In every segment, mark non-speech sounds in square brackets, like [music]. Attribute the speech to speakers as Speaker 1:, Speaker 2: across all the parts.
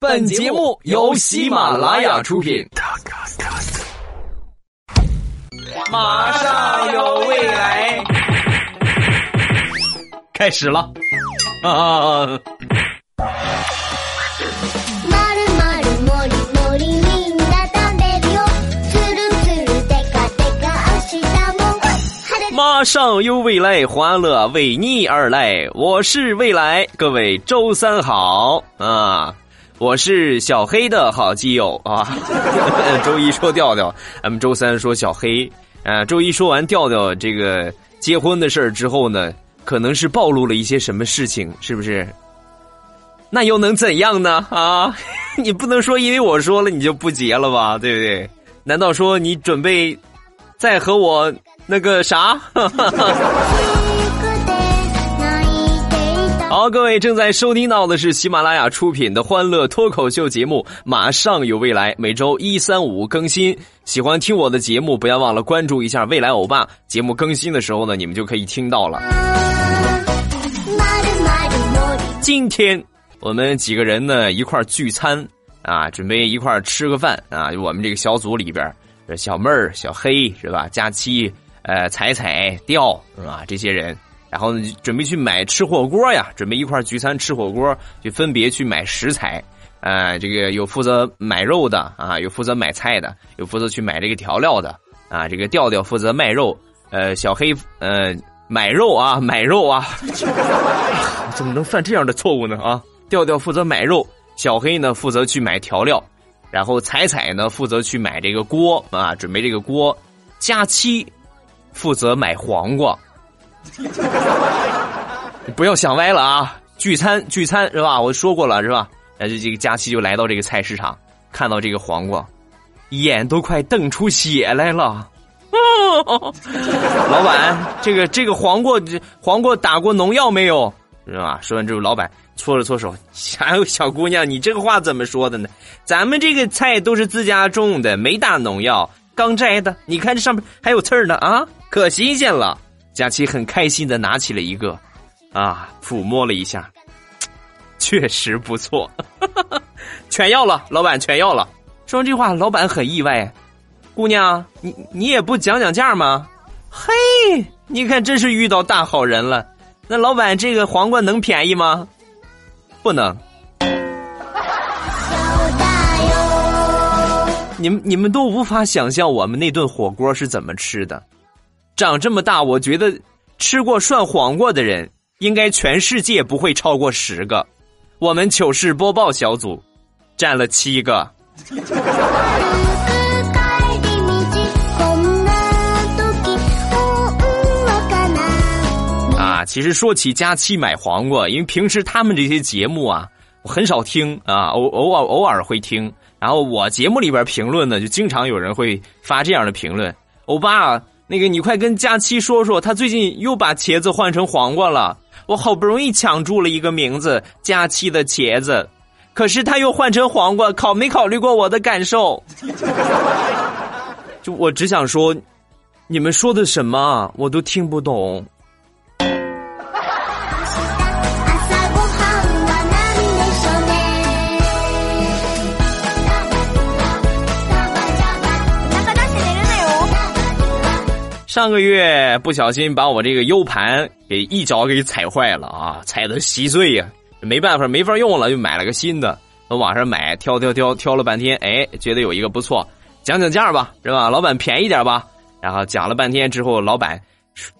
Speaker 1: 本节目由喜马拉雅出品。马上有未来，开始了啊！马上有未来，欢乐为你而来。我是未来，各位周三好啊！我是小黑的好基友啊。[laughs] 周一说调调，咱们周三说小黑。啊，周一说完调调这个结婚的事儿之后呢，可能是暴露了一些什么事情，是不是？那又能怎样呢？啊，[laughs] 你不能说因为我说了你就不结了吧，对不对？难道说你准备再和我？那个啥，[laughs] 好，各位正在收听到的是喜马拉雅出品的欢乐脱口秀节目《马上有未来》，每周一、三、五更新。喜欢听我的节目，不要忘了关注一下未来欧巴。节目更新的时候呢，你们就可以听到了。今天我们几个人呢一块聚餐啊，准备一块吃个饭啊。我们这个小组里边，小妹儿、小黑是吧？佳期。呃，彩彩、调是吧？这些人，然后呢，准备去买吃火锅呀，准备一块聚餐吃火锅，就分别去买食材。呃，这个有负责买肉的啊，有负责买菜的，有负责去买这个调料的啊。这个调调负责卖肉，呃，小黑呃买肉啊，买肉啊，[laughs] [laughs] 怎么能犯这样的错误呢啊？调调负责买肉，小黑呢负责去买调料，然后彩彩呢负责去买这个锅啊，准备这个锅，佳期。负责买黄瓜，[laughs] 不要想歪了啊！聚餐聚餐是吧？我说过了是吧？那就这个佳期就来到这个菜市场，看到这个黄瓜，眼都快瞪出血来了。[laughs] 老板，这个这个黄瓜，黄瓜打过农药没有？是吧？说完之后，老板搓了搓手，还有，小姑娘，你这个话怎么说的呢？咱们这个菜都是自家种的，没打农药。刚摘的，你看这上面还有刺儿呢啊，可新鲜了。佳琪很开心的拿起了一个，啊，抚摸了一下，[tsk] 确实不错，[laughs] 全要了，老板全要了。说完这话，老板很意外，姑娘，你你也不讲讲价吗？嘿，你看真是遇到大好人了。那老板，这个黄瓜能便宜吗？不能。你们你们都无法想象我们那顿火锅是怎么吃的，长这么大，我觉得吃过涮黄瓜的人应该全世界不会超过十个，我们糗事播报小组占了七个。[laughs] 啊，其实说起佳期买黄瓜，因为平时他们这些节目啊，我很少听啊，偶偶尔偶尔会听。然后我节目里边评论呢，就经常有人会发这样的评论：“欧巴，那个你快跟佳期说说，他最近又把茄子换成黄瓜了。我好不容易抢住了一个名字，佳期的茄子，可是他又换成黄瓜，考没考虑过我的感受？[laughs] 就我只想说，你们说的什么我都听不懂。”上个月不小心把我这个 U 盘给一脚给踩坏了啊，踩的稀碎呀，没办法，没法用了，就买了个新的。从网上买，挑挑挑挑了半天，哎，觉得有一个不错，讲讲价吧，是吧？老板便宜点吧。然后讲了半天之后，老板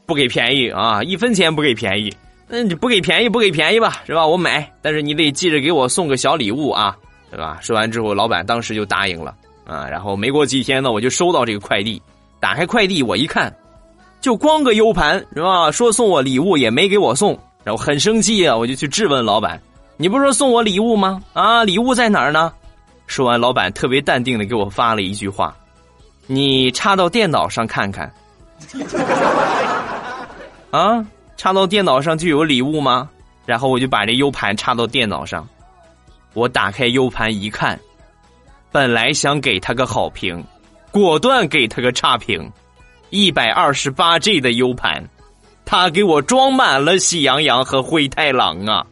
Speaker 1: 不给便宜啊，一分钱不给便宜。那你不给便宜，不给便宜吧，是吧？我买，但是你得记着给我送个小礼物啊，是吧？说完之后，老板当时就答应了啊。然后没过几天呢，我就收到这个快递，打开快递我一看。就光个 U 盘是吧？说送我礼物也没给我送，然后很生气啊！我就去质问老板：“你不是说送我礼物吗？啊，礼物在哪儿呢？”说完，老板特别淡定的给我发了一句话：“你插到电脑上看看。[laughs] ”啊，插到电脑上就有礼物吗？然后我就把这 U 盘插到电脑上，我打开 U 盘一看，本来想给他个好评，果断给他个差评。一百二十八 G 的 U 盘，他给我装满了喜羊羊和灰太狼啊！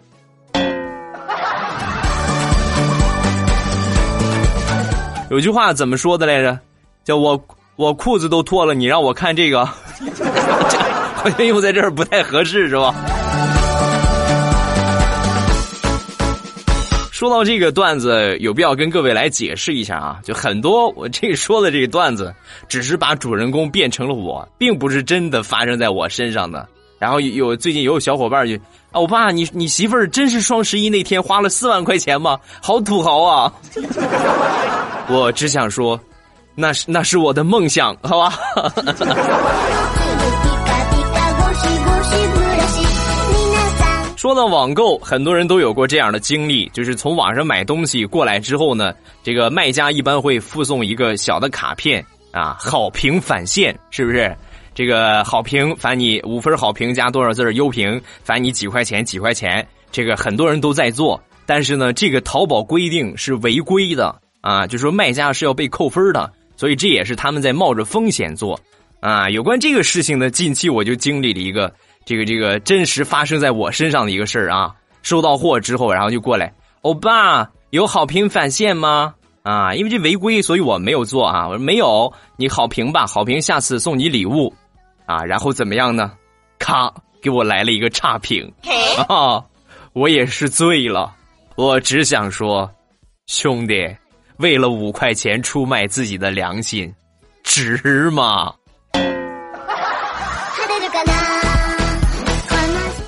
Speaker 1: [laughs] 有句话怎么说的来着？叫我我裤子都脱了，你让我看这个，[laughs] [laughs] 好像用在这儿不太合适，是吧？说到这个段子，有必要跟各位来解释一下啊！就很多我这说的这个段子，只是把主人公变成了我，并不是真的发生在我身上的。然后有最近有小伙伴就啊，我爸，你你媳妇儿真是双十一那天花了四万块钱吗？好土豪啊！我只想说，那是那是我的梦想，好吧？说到网购，很多人都有过这样的经历，就是从网上买东西过来之后呢，这个卖家一般会附送一个小的卡片啊，好评返现，是不是？这个好评返你五分好评加多少字优评，返你几块钱几块钱，这个很多人都在做，但是呢，这个淘宝规定是违规的啊，就说卖家是要被扣分的，所以这也是他们在冒着风险做啊。有关这个事情呢，近期我就经历了一个。这个这个真实发生在我身上的一个事儿啊！收到货之后，然后就过来，欧巴有好评返现吗？啊，因为这违规，所以我没有做啊。我说没有，你好评吧，好评，下次送你礼物，啊，然后怎么样呢？咔，给我来了一个差评，啊，我也是醉了。我只想说，兄弟，为了五块钱出卖自己的良心，值吗？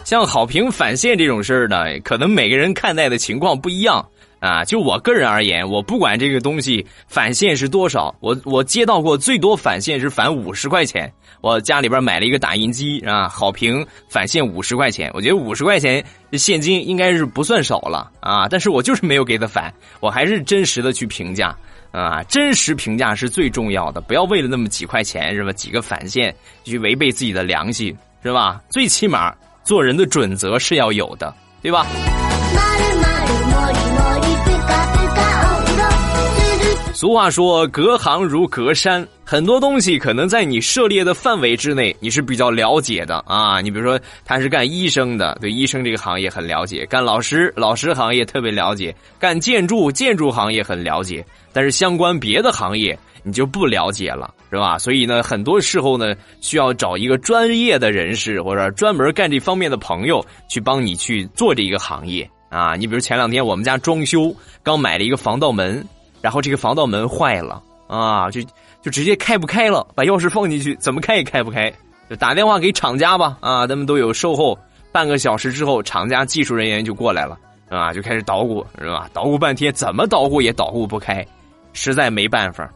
Speaker 1: 像好评返现这种事儿呢，可能每个人看待的情况不一样啊。就我个人而言，我不管这个东西返现是多少，我我接到过最多返现是返五十块钱。我家里边买了一个打印机啊，好评返现五十块钱，我觉得五十块钱现金应该是不算少了啊。但是我就是没有给他返，我还是真实的去评价啊，真实评价是最重要的，不要为了那么几块钱是吧？几个返现去违背自己的良心是吧？最起码。做人的准则是要有的，对吧？俗话说，隔行如隔山，很多东西可能在你涉猎的范围之内，你是比较了解的啊。你比如说，他是干医生的，对医生这个行业很了解；干老师，老师行业特别了解；干建筑，建筑行业很了解。但是相关别的行业。你就不了解了，是吧？所以呢，很多时候呢，需要找一个专业的人士或者专门干这方面的朋友去帮你去做这一个行业啊。你比如前两天我们家装修，刚买了一个防盗门，然后这个防盗门坏了啊，就就直接开不开了，把钥匙放进去怎么开也开不开，就打电话给厂家吧啊，他们都有售后，半个小时之后，厂家技术人员就过来了啊，就开始捣鼓是吧？捣鼓半天怎么捣鼓也捣鼓不开，实在没办法。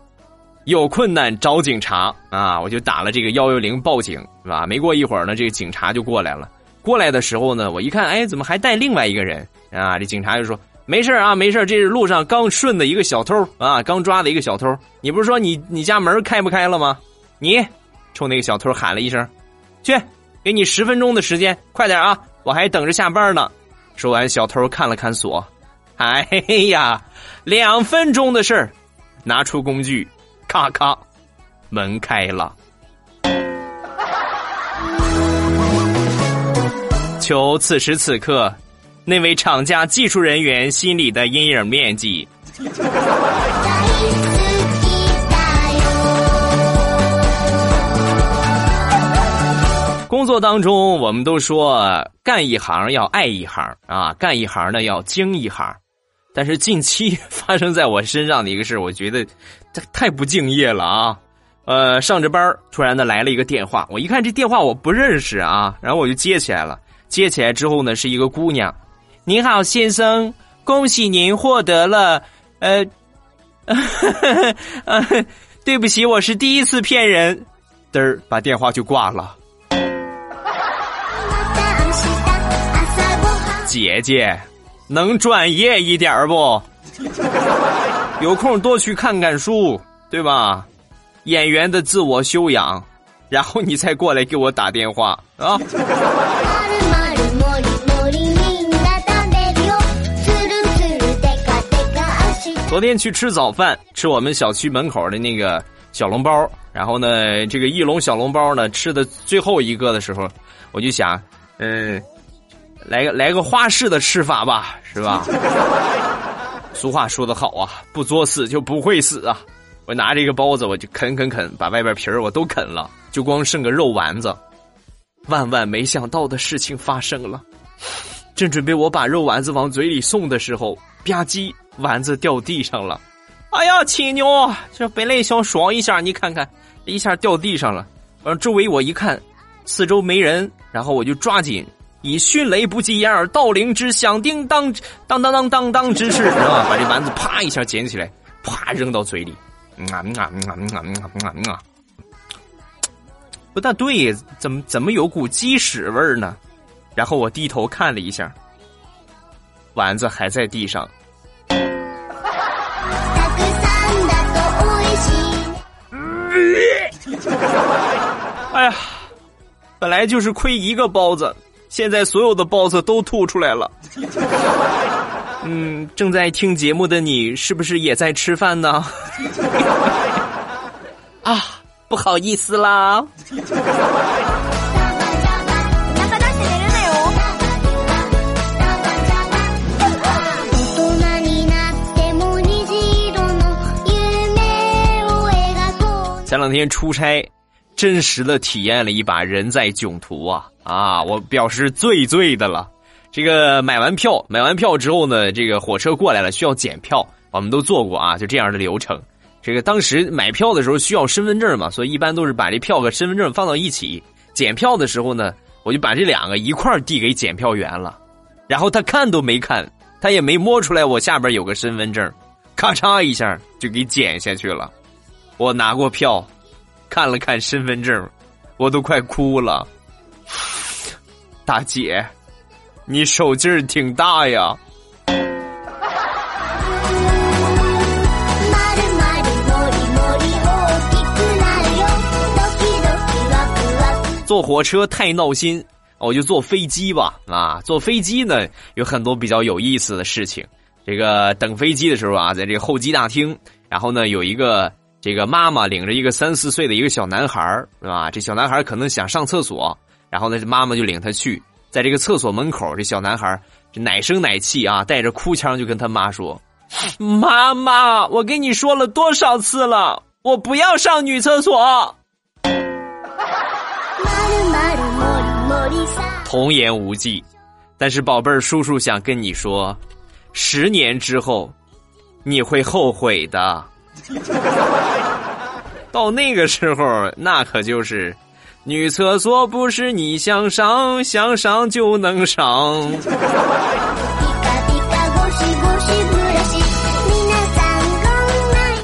Speaker 1: 有困难找警察啊！我就打了这个幺幺零报警，是吧？没过一会儿呢，这个警察就过来了。过来的时候呢，我一看，哎，怎么还带另外一个人啊？这警察就说：“没事啊，没事这是路上刚顺的一个小偷啊，刚抓的一个小偷。你不是说你你家门开不开了吗？你冲那个小偷喊了一声：去，给你十分钟的时间，快点啊！我还等着下班呢。”说完，小偷看了看锁，哎呀，两分钟的事儿，拿出工具。咔咔，门开了。求此时此刻，那位厂家技术人员心里的阴影面积。工作当中，我们都说干一行要爱一行啊，干一行呢要精一行。但是近期 [laughs] 发生在我身上的一个事我觉得这太不敬业了啊！呃，上着班突然的来了一个电话，我一看这电话我不认识啊，然后我就接起来了。接起来之后呢，是一个姑娘，您好，先生，恭喜您获得了 [laughs] 呃，对不起，我是第一次骗人，嘚儿把电话就挂了。[laughs] 姐姐。能专业一点不？[laughs] 有空多去看看书，对吧？演员的自我修养，然后你再过来给我打电话啊！昨天去吃早饭，吃我们小区门口的那个小笼包，然后呢，这个一笼小笼包呢，吃的最后一个的时候，我就想，嗯。来个来个花式的吃法吧，是吧？[laughs] 俗话说得好啊，不作死就不会死啊！我拿着一个包子，我就啃啃啃，把外边皮儿我都啃了，就光剩个肉丸子。万万没想到的事情发生了，正准备我把肉丸子往嘴里送的时候，吧唧，丸子掉地上了。哎呀，亲娘！这本来想爽一下，你看看，一下掉地上了。完，周围我一看，四周没人，然后我就抓紧以迅雷不及掩耳盗铃之响叮当当当当当当之势，是吧把这丸子啪一下捡起来，啪扔到嘴里。啊啊啊啊啊啊！不大对，怎么怎么有股鸡屎味儿呢？然后我低头看了一下，丸子还在地上。[laughs] 哎呀，本来就是亏一个包子，现在所有的包子都吐出来了。[laughs] 嗯，正在听节目的你，是不是也在吃饭呢？[laughs] 啊，不好意思啦。前两天出差，真实的体验了一把人在囧途啊啊！我表示最醉的了。这个买完票，买完票之后呢，这个火车过来了，需要检票，我们都做过啊，就这样的流程。这个当时买票的时候需要身份证嘛，所以一般都是把这票和身份证放到一起。检票的时候呢，我就把这两个一块递给检票员了，然后他看都没看，他也没摸出来我下边有个身份证，咔嚓一下就给剪下去了。我拿过票，看了看身份证，我都快哭了。大姐，你手劲儿挺大呀！坐火车太闹心，我就坐飞机吧。啊，坐飞机呢有很多比较有意思的事情。这个等飞机的时候啊，在这个候机大厅，然后呢有一个。这个妈妈领着一个三四岁的一个小男孩是吧？这小男孩可能想上厕所，然后呢，妈妈就领他去，在这个厕所门口，这小男孩这奶声奶气啊，带着哭腔就跟他妈说：“妈妈，我跟你说了多少次了，我不要上女厕所。[laughs] ”童言无忌，但是宝贝儿，叔叔想跟你说，十年之后，你会后悔的。到那个时候，那可就是女厕所不是你想上想上就能上。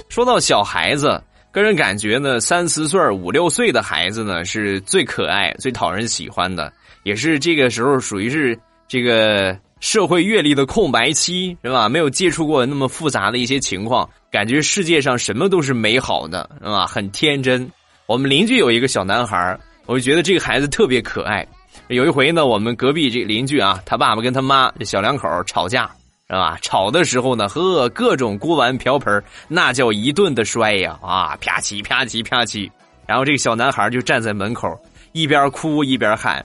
Speaker 1: 说到小孩子，个人感觉呢，三四岁、五六岁的孩子呢，是最可爱、最讨人喜欢的，也是这个时候属于是这个。社会阅历的空白期是吧？没有接触过那么复杂的一些情况，感觉世界上什么都是美好的，是吧？很天真。我们邻居有一个小男孩我就觉得这个孩子特别可爱。有一回呢，我们隔壁这邻居啊，他爸爸跟他妈这小两口吵架，是吧？吵的时候呢，呵，各种锅碗瓢盆那叫一顿的摔呀，啊，啪叽啪叽啪叽。然后这个小男孩就站在门口，一边哭一边喊。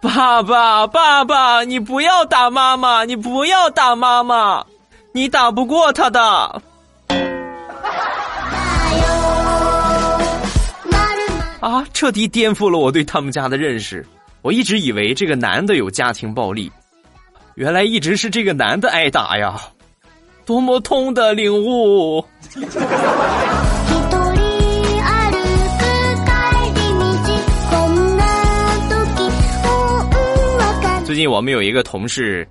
Speaker 1: 爸爸，爸爸，你不要打妈妈，你不要打妈妈，你打不过他的。啊！彻底颠覆了我对他们家的认识。我一直以为这个男的有家庭暴力，原来一直是这个男的挨打呀！多么痛的领悟！最近我们有一个同事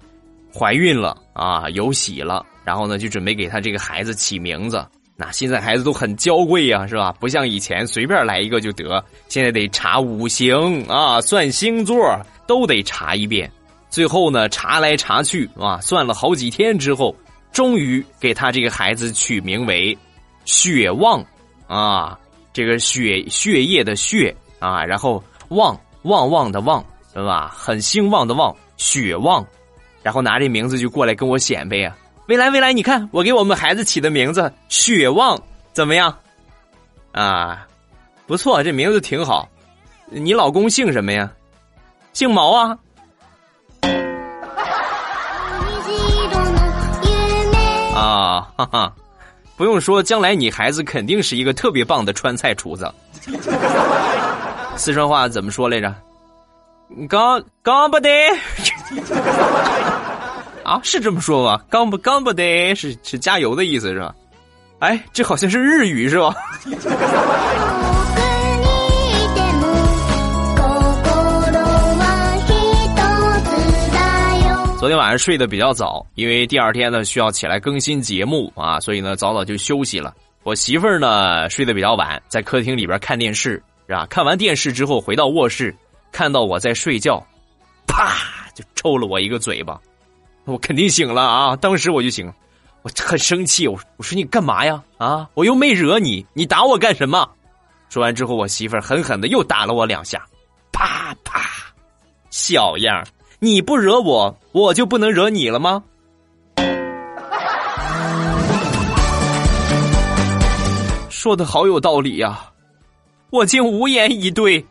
Speaker 1: 怀孕了啊，有喜了，然后呢就准备给他这个孩子起名字。那现在孩子都很娇贵呀，是吧？不像以前随便来一个就得，现在得查五行啊，算星座都得查一遍。最后呢查来查去啊，算了好几天之后，终于给他这个孩子取名为血旺啊，这个血血液的血啊，然后旺旺旺的旺。对吧？很兴旺的旺，血旺，然后拿这名字就过来跟我显摆啊！未来未来，你看我给我们孩子起的名字雪旺怎么样？啊，不错，这名字挺好。你老公姓什么呀？姓毛啊。啊。啊，哈哈，不用说，将来你孩子肯定是一个特别棒的川菜厨子。四川话怎么说来着？刚刚不得啊，是这么说吧？刚不刚不得是是加油的意思是吧？哎，这好像是日语是吧？[laughs] 昨天晚上睡得比较早，因为第二天呢需要起来更新节目啊，所以呢早早就休息了。我媳妇儿呢睡得比较晚，在客厅里边看电视，是吧？看完电视之后回到卧室，看到我在睡觉，啪就抽了我一个嘴巴，[laughs] 我肯定醒了啊！当时我就醒了，我很生气，我我说你干嘛呀？啊，我又没惹你，你打我干什么？说完之后，我媳妇儿狠狠的又打了我两下，啪啪，小样你不惹我，我就不能惹你了吗？说的好有道理呀，我竟无言以对。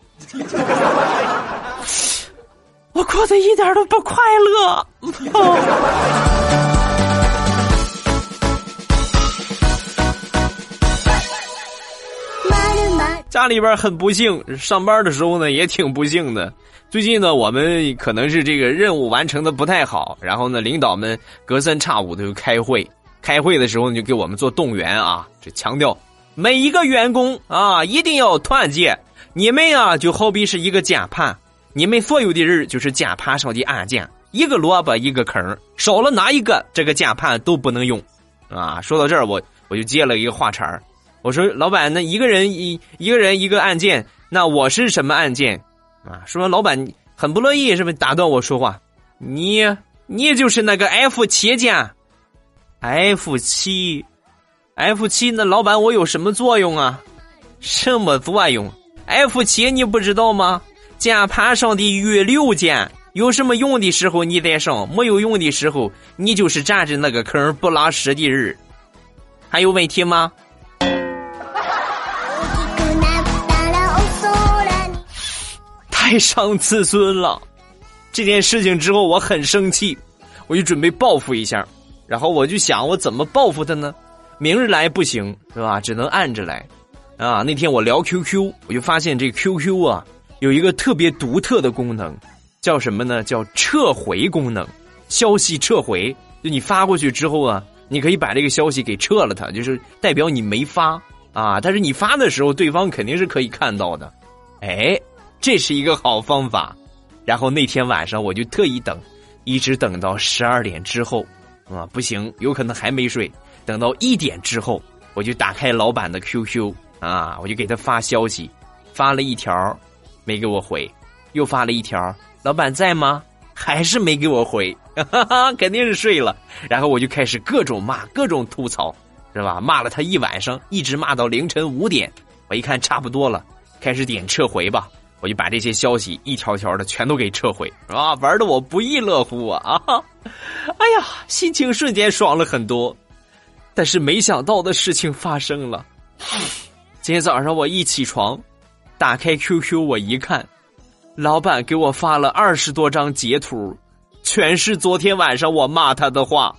Speaker 1: 我过得一点都不快乐。[laughs] 家里边很不幸，上班的时候呢也挺不幸的。最近呢，我们可能是这个任务完成的不太好，然后呢，领导们隔三差五的就开会。开会的时候呢，就给我们做动员啊，这强调每一个员工啊一定要团结。你们啊就好比是一个键盘，你们所有的人就是键盘上的按键，一个萝卜一个坑，少了哪一个，这个键盘都不能用。啊，说到这儿，我我就接了一个话茬儿。我说：“老板，那一个人一一个人一个按键，那我是什么按键？啊？”说老板很不乐意，是不是打断我说话？你你就是那个 F 七键，F 七，F 七，那老板我有什么作用啊？什么作用？F 七你不知道吗？键盘上的预留键，有什么用的时候你再上，没有用的时候你就是占着那个坑不拉屎的人。还有问题吗？太伤自尊了，这件事情之后我很生气，我就准备报复一下，然后我就想我怎么报复他呢？明日来不行是吧？只能暗着来，啊！那天我聊 QQ，我就发现这 QQ 啊有一个特别独特的功能，叫什么呢？叫撤回功能，消息撤回，就你发过去之后啊，你可以把这个消息给撤了，它就是代表你没发啊，但是你发的时候，对方肯定是可以看到的，哎。这是一个好方法，然后那天晚上我就特意等，一直等到十二点之后，啊，不行，有可能还没睡。等到一点之后，我就打开老板的 QQ，啊，我就给他发消息，发了一条，没给我回，又发了一条，老板在吗？还是没给我回，哈哈，肯定是睡了。然后我就开始各种骂，各种吐槽，是吧？骂了他一晚上，一直骂到凌晨五点。我一看差不多了，开始点撤回吧。我就把这些消息一条条的全都给撤回，啊，玩的我不亦乐乎啊！啊，[laughs] 哎呀，心情瞬间爽了很多。但是没想到的事情发生了，[sighs] 今天早上我一起床，打开 QQ，我一看，老板给我发了二十多张截图，全是昨天晚上我骂他的话，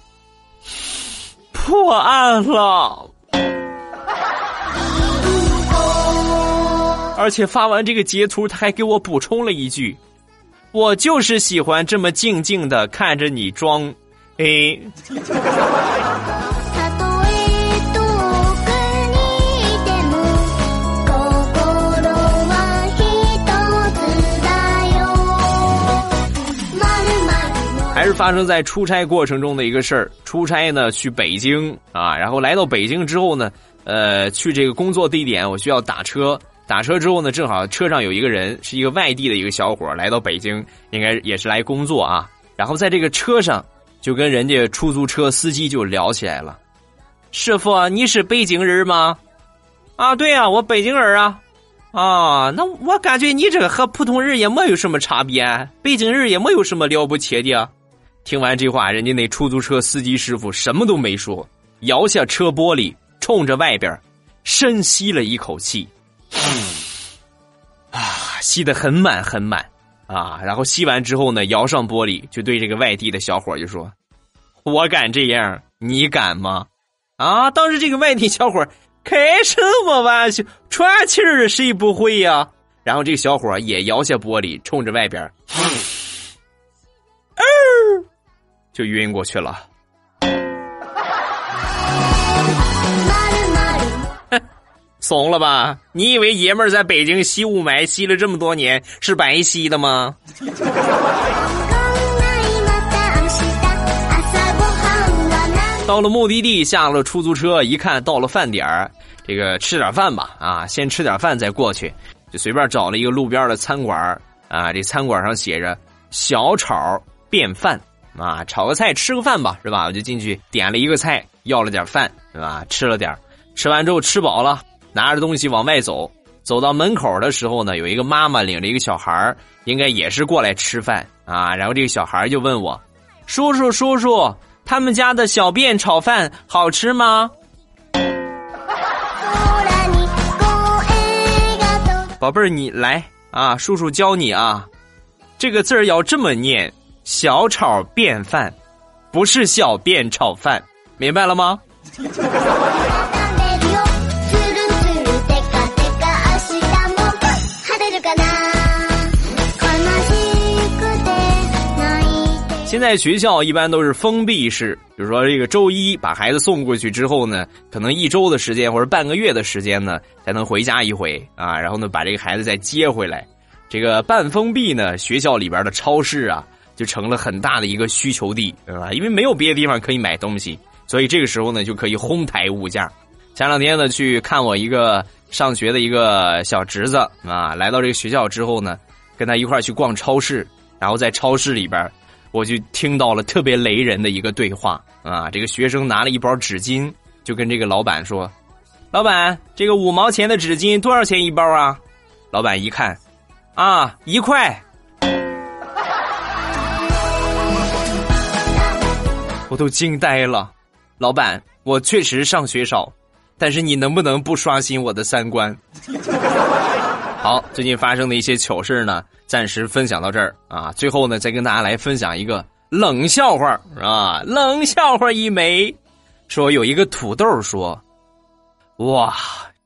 Speaker 1: [laughs] 破案了。而且发完这个截图，他还给我补充了一句：“我就是喜欢这么静静的看着你装。”哎，是发生在出差过程中的一个事儿。出差呢，去北京啊，然后来到北京之后呢，呃，去这个工作地点，我需要打车。打车之后呢，正好车上有一个人，是一个外地的一个小伙来到北京，应该也是来工作啊。然后在这个车上，就跟人家出租车司机就聊起来了。师傅，你是北京人吗？啊，对呀，我北京人啊。啊，那我感觉你这个和普通人也没有什么差别，北京人也没有什么了不起的。听完这话，人家那出租车司机师傅什么都没说，摇下车玻璃，冲着外边深吸了一口气。啊，吸的很满很满啊！然后吸完之后呢，摇上玻璃，就对这个外地的小伙就说：“我敢这样，你敢吗？”啊！当时这个外地小伙开什么玩笑？喘气儿谁不会呀？然后这个小伙也摇下玻璃，冲着外边，嗯，就晕过去了。怂了吧？你以为爷们儿在北京吸雾霾吸了这么多年是白吸的吗？到了目的地，下了出租车，一看到了饭点儿，这个吃点饭吧，啊，先吃点饭再过去，就随便找了一个路边的餐馆啊，这餐馆上写着“小炒便饭”，啊，炒个菜吃个饭吧，是吧？我就进去点了一个菜，要了点饭，是吧？吃了点吃完之后吃饱了。拿着东西往外走，走到门口的时候呢，有一个妈妈领着一个小孩应该也是过来吃饭啊。然后这个小孩就问我：“叔叔，叔叔，他们家的小便炒饭好吃吗？”宝贝儿，你来啊，叔叔教你啊，这个字儿要这么念：小炒便饭，不是小便炒饭，明白了吗？现在学校一般都是封闭式，比如说这个周一把孩子送过去之后呢，可能一周的时间或者半个月的时间呢才能回家一回啊，然后呢把这个孩子再接回来。这个半封闭呢，学校里边的超市啊就成了很大的一个需求地，对吧？因为没有别的地方可以买东西，所以这个时候呢就可以哄抬物价。前两天呢去看我一个上学的一个小侄子啊，来到这个学校之后呢，跟他一块去逛超市，然后在超市里边。我就听到了特别雷人的一个对话啊！这个学生拿了一包纸巾，就跟这个老板说：“老板，这个五毛钱的纸巾多少钱一包啊？”老板一看，啊，一块。[laughs] 我都惊呆了。老板，我确实上学少，但是你能不能不刷新我的三观？[laughs] 好，最近发生的一些糗事呢。暂时分享到这儿啊！最后呢，再跟大家来分享一个冷笑话啊！冷笑话一枚，说有一个土豆说：“哇，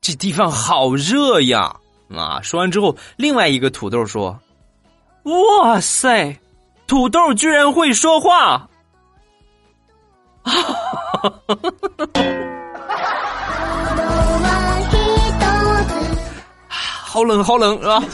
Speaker 1: 这地方好热呀！”啊，说完之后，另外一个土豆说：“哇塞，土豆居然会说话！”啊！好冷，好冷啊！[laughs]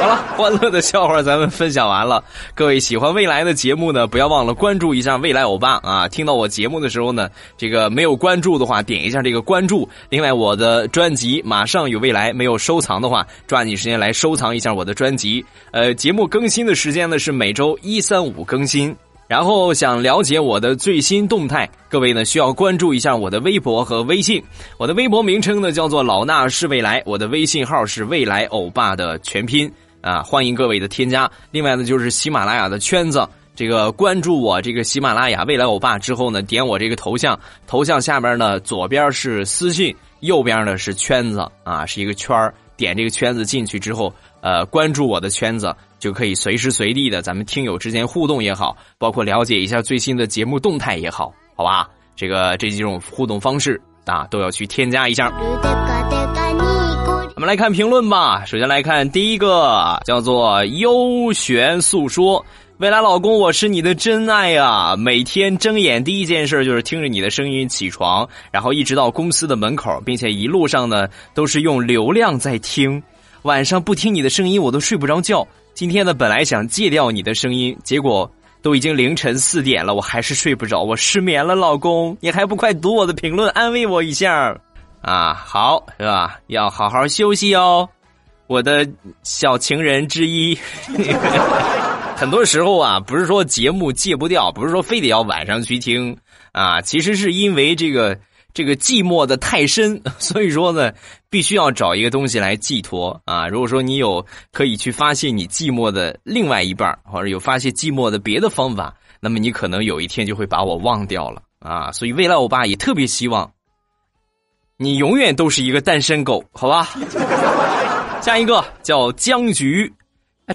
Speaker 1: 好了，欢乐的笑话咱们分享完了。各位喜欢未来的节目呢，不要忘了关注一下未来欧巴啊！听到我节目的时候呢，这个没有关注的话，点一下这个关注。另外，我的专辑马上有未来，没有收藏的话，抓紧时间来收藏一下我的专辑。呃，节目更新的时间呢是每周一、三、五更新。然后想了解我的最新动态，各位呢需要关注一下我的微博和微信。我的微博名称呢叫做老衲是未来，我的微信号是未来欧巴的全拼啊，欢迎各位的添加。另外呢就是喜马拉雅的圈子，这个关注我这个喜马拉雅未来欧巴之后呢，点我这个头像，头像下边呢左边是私信，右边呢是圈子啊，是一个圈点这个圈子进去之后，呃，关注我的圈子。就可以随时随地的咱们听友之间互动也好，包括了解一下最新的节目动态也好，好吧？这个这几种互动方式啊，都要去添加一下。我们来看评论吧。首先来看第一个，叫做幽玄诉说，未来老公，我是你的真爱啊！每天睁眼第一件事就是听着你的声音起床，然后一直到公司的门口，并且一路上呢都是用流量在听。晚上不听你的声音，我都睡不着觉。今天呢，本来想戒掉你的声音，结果都已经凌晨四点了，我还是睡不着，我失眠了。老公，你还不快读我的评论，安慰我一下啊？好，是吧？要好好休息哦，我的小情人之一。[laughs] 很多时候啊，不是说节目戒不掉，不是说非得要晚上去听啊，其实是因为这个。这个寂寞的太深，[laughs] 所以说呢，必须要找一个东西来寄托啊。如果说你有可以去发泄你寂寞的另外一半，或者有发泄寂寞的别的方法，那么你可能有一天就会把我忘掉了啊。所以未来欧巴也特别希望你永远都是一个单身狗，好吧？[laughs] 下一个叫僵局。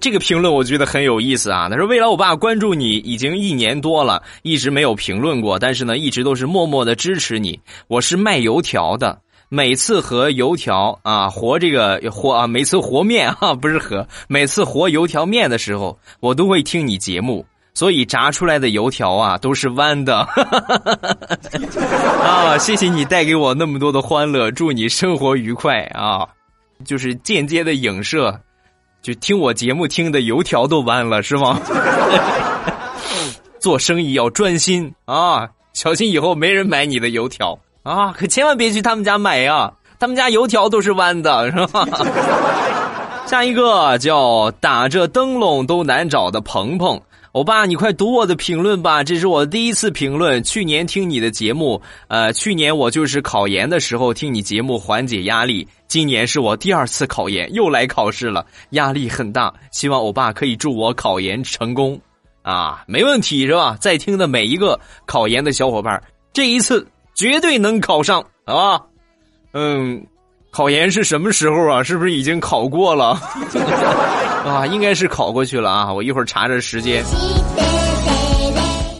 Speaker 1: 这个评论我觉得很有意思啊！他说：“未来我爸关注你已经一年多了，一直没有评论过，但是呢，一直都是默默的支持你。我是卖油条的，每次和油条啊和这个和啊，每次和面啊不是和，每次和油条面的时候，我都会听你节目，所以炸出来的油条啊都是弯的。[laughs] 啊，谢谢你带给我那么多的欢乐，祝你生活愉快啊！就是间接的影射。”就听我节目听的油条都弯了是吗？[laughs] 做生意要专心啊，小心以后没人买你的油条啊！可千万别去他们家买呀，他们家油条都是弯的，是吧？[laughs] 下一个叫打着灯笼都难找的鹏鹏。欧巴，你快读我的评论吧！这是我第一次评论。去年听你的节目，呃，去年我就是考研的时候听你节目缓解压力。今年是我第二次考研，又来考试了，压力很大。希望欧巴可以祝我考研成功啊！没问题是吧？在听的每一个考研的小伙伴，这一次绝对能考上啊！嗯，考研是什么时候啊？是不是已经考过了？[laughs] 啊，应该是考过去了啊！我一会儿查查时间。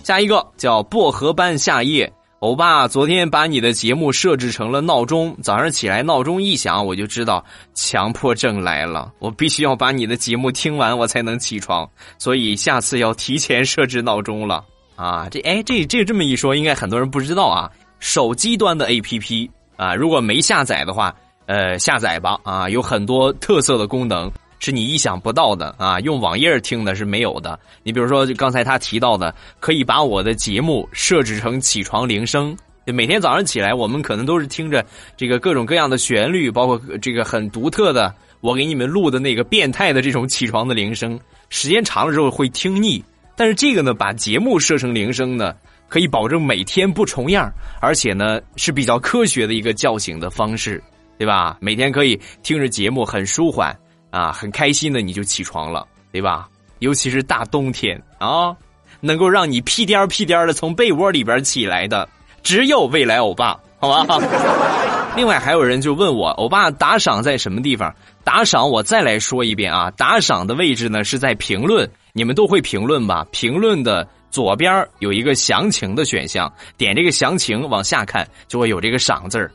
Speaker 1: 下一个叫薄荷般夏夜，欧巴昨天把你的节目设置成了闹钟，早上起来闹钟一响，我就知道强迫症来了，我必须要把你的节目听完，我才能起床，所以下次要提前设置闹钟了啊！这哎，这这这么一说，应该很多人不知道啊。手机端的 APP 啊，如果没下载的话，呃，下载吧啊，有很多特色的功能。是你意想不到的啊！用网页听的是没有的。你比如说，刚才他提到的，可以把我的节目设置成起床铃声。每天早上起来，我们可能都是听着这个各种各样的旋律，包括这个很独特的我给你们录的那个变态的这种起床的铃声。时间长了之后会听腻，但是这个呢，把节目设成铃声呢，可以保证每天不重样，而且呢是比较科学的一个叫醒的方式，对吧？每天可以听着节目很舒缓。啊，很开心的你就起床了，对吧？尤其是大冬天啊，能够让你屁颠儿屁颠儿的从被窝里边起来的，只有未来欧巴，好吧？另外还有人就问我，欧巴打赏在什么地方？打赏我再来说一遍啊，打赏的位置呢是在评论，你们都会评论吧？评论的左边有一个详情的选项，点这个详情往下看，就会有这个赏字儿。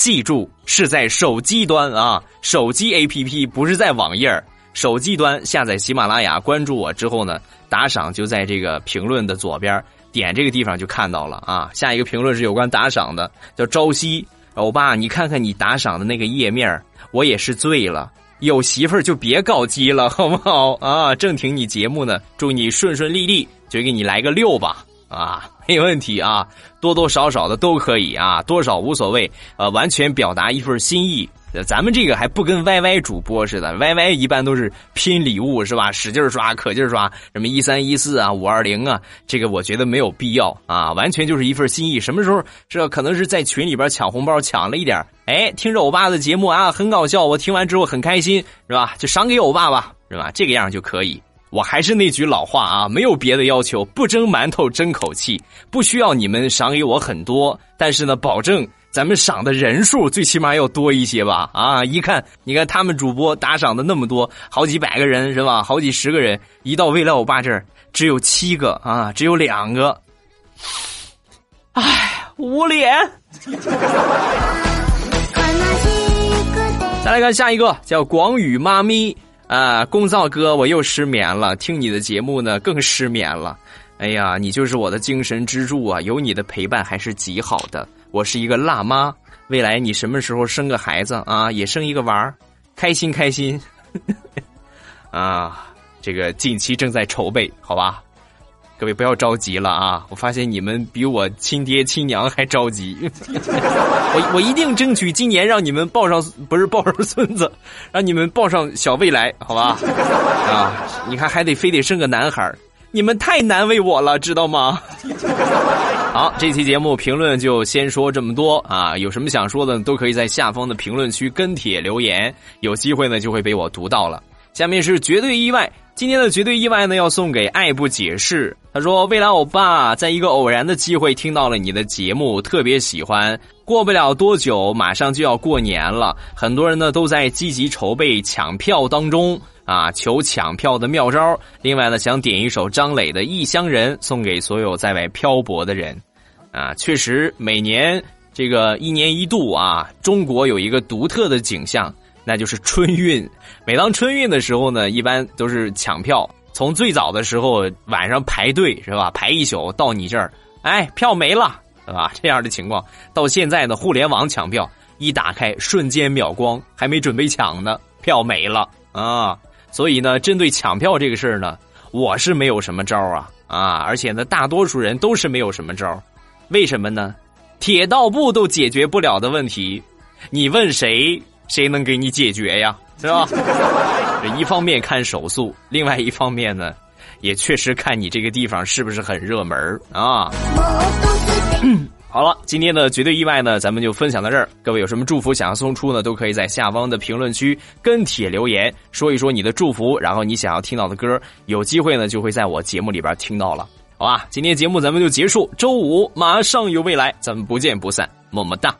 Speaker 1: 记住是在手机端啊，手机 APP 不是在网页手机端下载喜马拉雅，关注我之后呢，打赏就在这个评论的左边，点这个地方就看到了啊。下一个评论是有关打赏的，叫朝夕，欧巴，你看看你打赏的那个页面，我也是醉了。有媳妇儿就别搞基了，好不好啊？正听你节目呢，祝你顺顺利利，就给你来个六吧。啊，[laughs] 没问题啊，多多少少的都可以啊，多少无所谓，呃，完全表达一份心意。咱们这个还不跟 YY 主播似的，YY 一般都是拼礼物是吧？使劲刷，可劲刷，什么一三一四啊，五二零啊，这个我觉得没有必要啊，完全就是一份心意。什么时候这可能是在群里边抢红包抢了一点，哎，听着欧巴的节目啊，很搞笑，我听完之后很开心，是吧？就赏给欧巴吧，是吧？这个样就可以。我还是那句老话啊，没有别的要求，不蒸馒头争口气，不需要你们赏给我很多，但是呢，保证咱们赏的人数最起码要多一些吧？啊，一看，你看他们主播打赏的那么多，好几百个人是吧？好几十个人，一到未来我爸这儿只有七个啊，只有两个，唉，捂脸。再来看下一个，叫广宇妈咪。啊，公造哥，我又失眠了。听你的节目呢，更失眠了。哎呀，你就是我的精神支柱啊！有你的陪伴还是极好的。我是一个辣妈，未来你什么时候生个孩子啊？也生一个娃儿，开心开心。[laughs] 啊，这个近期正在筹备，好吧。各位不要着急了啊！我发现你们比我亲爹亲娘还着急。[laughs] 我我一定争取今年让你们抱上，不是抱上孙子，让你们抱上小未来，好吧？啊，你看还得非得生个男孩你们太难为我了，知道吗？[laughs] 好，这期节目评论就先说这么多啊！有什么想说的，都可以在下方的评论区跟帖留言，有机会呢就会被我读到了。下面是绝对意外。今天的绝对意外呢，要送给爱不解释。他说：“未来欧巴，在一个偶然的机会听到了你的节目，特别喜欢。过不了多久，马上就要过年了，很多人呢都在积极筹备抢票当中啊，求抢票的妙招。另外呢，想点一首张磊的《异乡人》，送给所有在外漂泊的人。啊，确实，每年这个一年一度啊，中国有一个独特的景象，那就是春运。每当春运的时候呢，一般都是抢票。从最早的时候晚上排队是吧，排一宿到你这儿，哎，票没了，是吧？这样的情况，到现在呢，互联网抢票一打开，瞬间秒光，还没准备抢呢，票没了啊！所以呢，针对抢票这个事儿呢，我是没有什么招啊啊！而且呢，大多数人都是没有什么招，为什么呢？铁道部都解决不了的问题，你问谁，谁能给你解决呀？是吧？[laughs] 这一方面看手速，另外一方面呢，也确实看你这个地方是不是很热门啊。[clears throat] 好了，今天的绝对意外呢，咱们就分享到这儿。各位有什么祝福想要送出呢，都可以在下方的评论区跟帖留言，说一说你的祝福，然后你想要听到的歌，有机会呢就会在我节目里边听到了。好吧，今天节目咱们就结束，周五马上有未来，咱们不见不散，么么哒。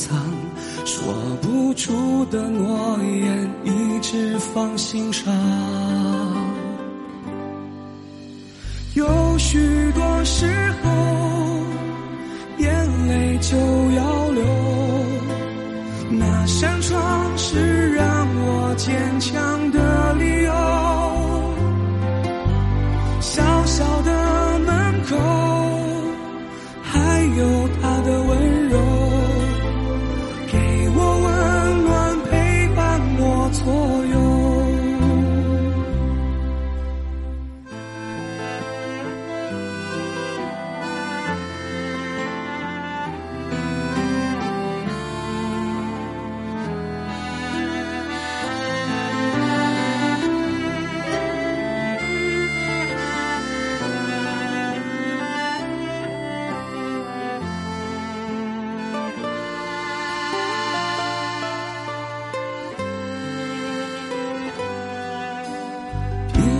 Speaker 2: 藏，说不出的诺言，一直放心上。有许多时候，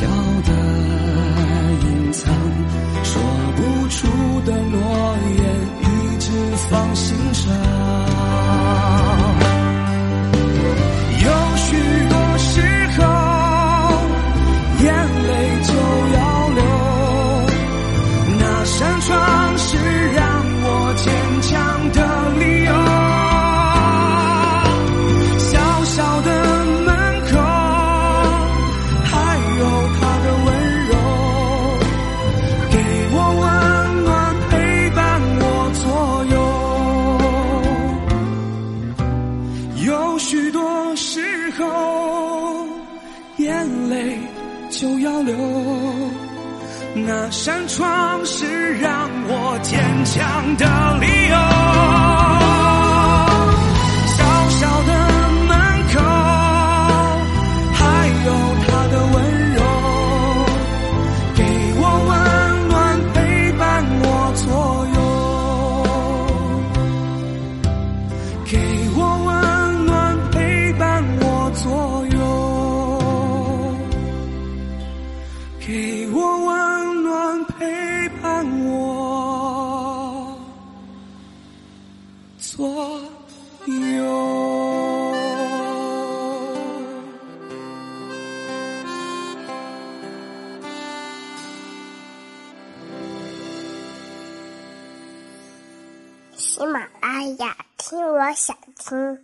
Speaker 2: 笑，的隐藏，说不出的诺言，一直放心上。山川吃，